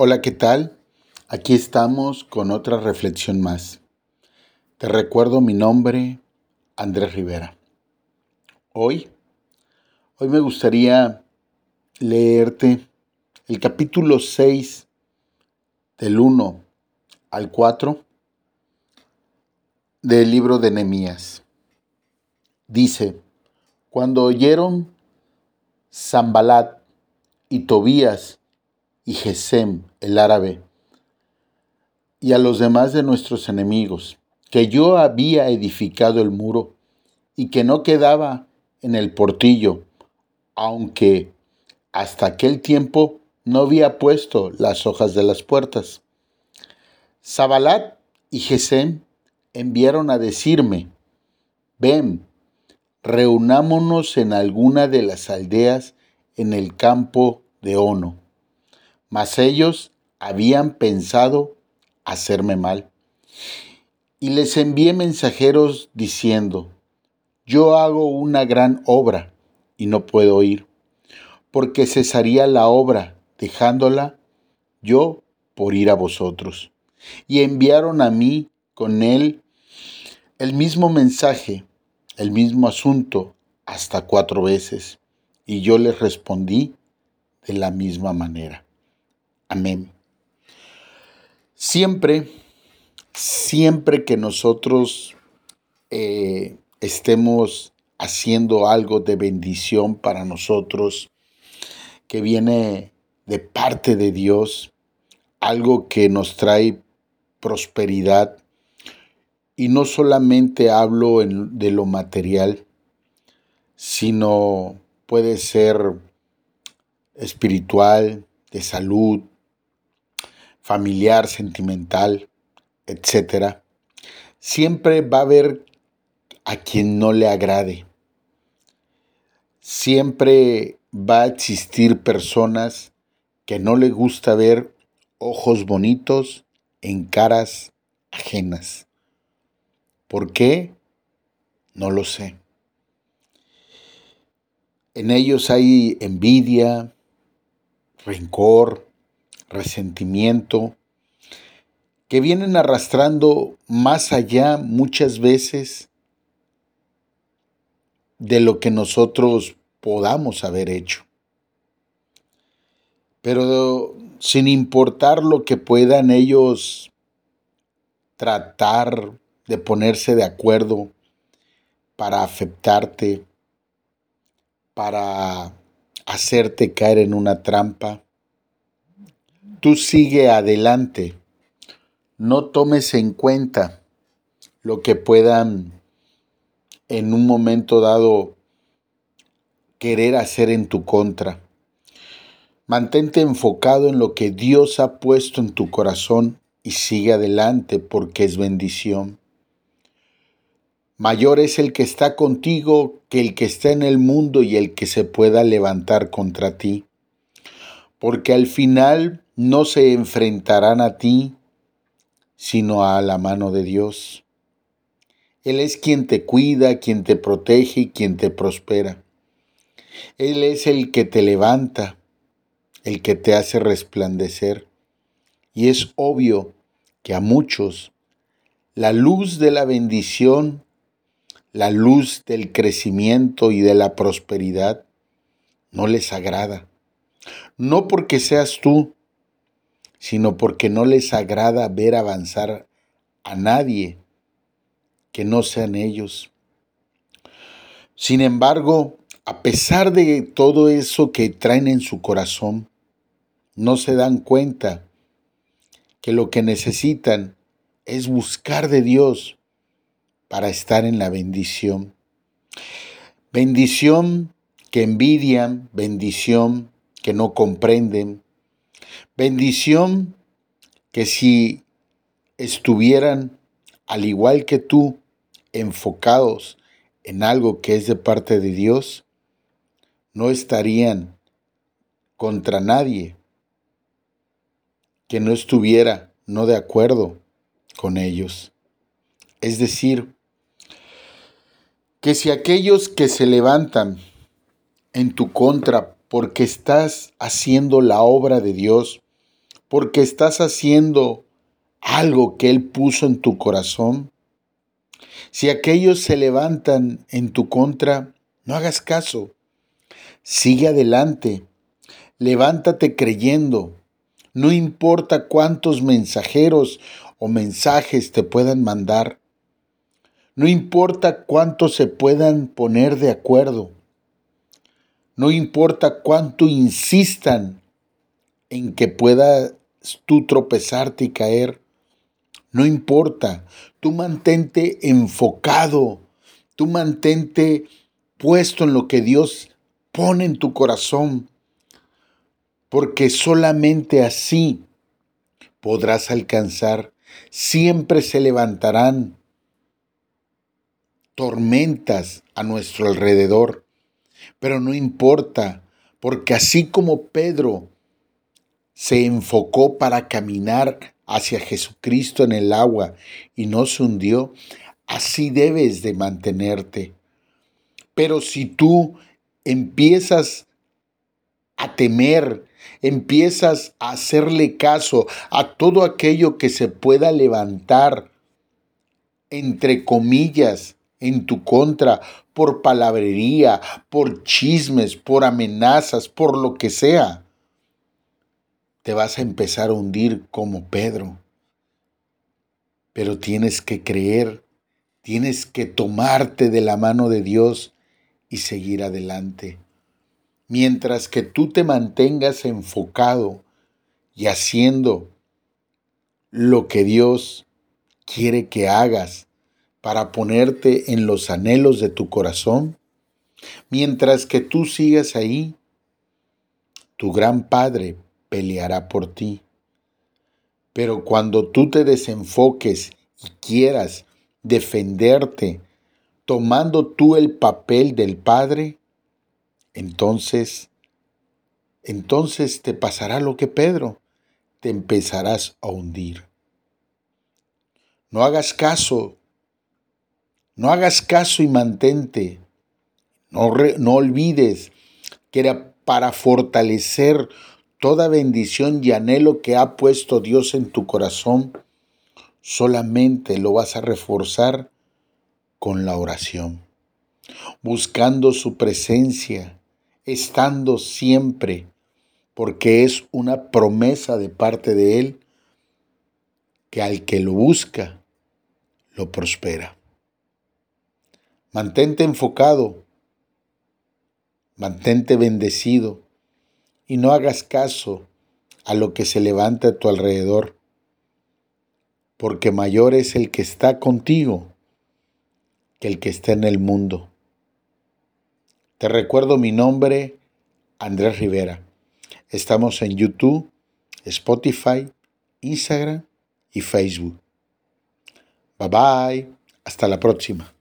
Hola, ¿qué tal? Aquí estamos con otra reflexión más. Te recuerdo mi nombre, Andrés Rivera. Hoy, hoy me gustaría leerte el capítulo 6 del 1 al 4 del libro de Nehemías. Dice, cuando oyeron Zambalat y Tobías y Gesem, el árabe, y a los demás de nuestros enemigos, que yo había edificado el muro y que no quedaba en el portillo, aunque hasta aquel tiempo no había puesto las hojas de las puertas. Zabalat y Gesem enviaron a decirme, ven, reunámonos en alguna de las aldeas en el campo de Ono mas ellos habían pensado hacerme mal. Y les envié mensajeros diciendo, yo hago una gran obra y no puedo ir, porque cesaría la obra, dejándola yo por ir a vosotros. Y enviaron a mí con él el mismo mensaje, el mismo asunto, hasta cuatro veces. Y yo les respondí de la misma manera. Amén. Siempre, siempre que nosotros eh, estemos haciendo algo de bendición para nosotros, que viene de parte de Dios, algo que nos trae prosperidad, y no solamente hablo de lo material, sino puede ser espiritual, de salud, familiar, sentimental, etc., siempre va a haber a quien no le agrade. Siempre va a existir personas que no le gusta ver ojos bonitos en caras ajenas. ¿Por qué? No lo sé. En ellos hay envidia, rencor, resentimiento, que vienen arrastrando más allá muchas veces de lo que nosotros podamos haber hecho. Pero sin importar lo que puedan ellos tratar de ponerse de acuerdo para afectarte, para hacerte caer en una trampa, Tú sigue adelante. No tomes en cuenta lo que puedan en un momento dado querer hacer en tu contra. Mantente enfocado en lo que Dios ha puesto en tu corazón y sigue adelante porque es bendición. Mayor es el que está contigo que el que está en el mundo y el que se pueda levantar contra ti. Porque al final no se enfrentarán a ti, sino a la mano de Dios. Él es quien te cuida, quien te protege y quien te prospera. Él es el que te levanta, el que te hace resplandecer. Y es obvio que a muchos la luz de la bendición, la luz del crecimiento y de la prosperidad no les agrada. No porque seas tú, sino porque no les agrada ver avanzar a nadie que no sean ellos. Sin embargo, a pesar de todo eso que traen en su corazón, no se dan cuenta que lo que necesitan es buscar de Dios para estar en la bendición. Bendición que envidian, bendición que no comprenden, Bendición que si estuvieran, al igual que tú, enfocados en algo que es de parte de Dios, no estarían contra nadie que no estuviera no de acuerdo con ellos. Es decir, que si aquellos que se levantan en tu contra porque estás haciendo la obra de Dios, porque estás haciendo algo que Él puso en tu corazón. Si aquellos se levantan en tu contra, no hagas caso. Sigue adelante. Levántate creyendo. No importa cuántos mensajeros o mensajes te puedan mandar. No importa cuánto se puedan poner de acuerdo. No importa cuánto insistan en que puedas tú tropezarte y caer. No importa. Tú mantente enfocado. Tú mantente puesto en lo que Dios pone en tu corazón. Porque solamente así podrás alcanzar. Siempre se levantarán tormentas a nuestro alrededor. Pero no importa, porque así como Pedro se enfocó para caminar hacia Jesucristo en el agua y no se hundió, así debes de mantenerte. Pero si tú empiezas a temer, empiezas a hacerle caso a todo aquello que se pueda levantar, entre comillas, en tu contra por palabrería, por chismes, por amenazas, por lo que sea, te vas a empezar a hundir como Pedro. Pero tienes que creer, tienes que tomarte de la mano de Dios y seguir adelante. Mientras que tú te mantengas enfocado y haciendo lo que Dios quiere que hagas, para ponerte en los anhelos de tu corazón? Mientras que tú sigas ahí, tu gran Padre peleará por ti. Pero cuando tú te desenfoques y quieras defenderte tomando tú el papel del Padre, entonces, entonces te pasará lo que Pedro, te empezarás a hundir. No hagas caso no hagas caso y mantente. No, no olvides que era para fortalecer toda bendición y anhelo que ha puesto Dios en tu corazón. Solamente lo vas a reforzar con la oración, buscando su presencia, estando siempre, porque es una promesa de parte de Él que al que lo busca, lo prospera. Mantente enfocado, mantente bendecido y no hagas caso a lo que se levanta a tu alrededor, porque mayor es el que está contigo que el que está en el mundo. Te recuerdo mi nombre, Andrés Rivera. Estamos en YouTube, Spotify, Instagram y Facebook. Bye bye. Hasta la próxima.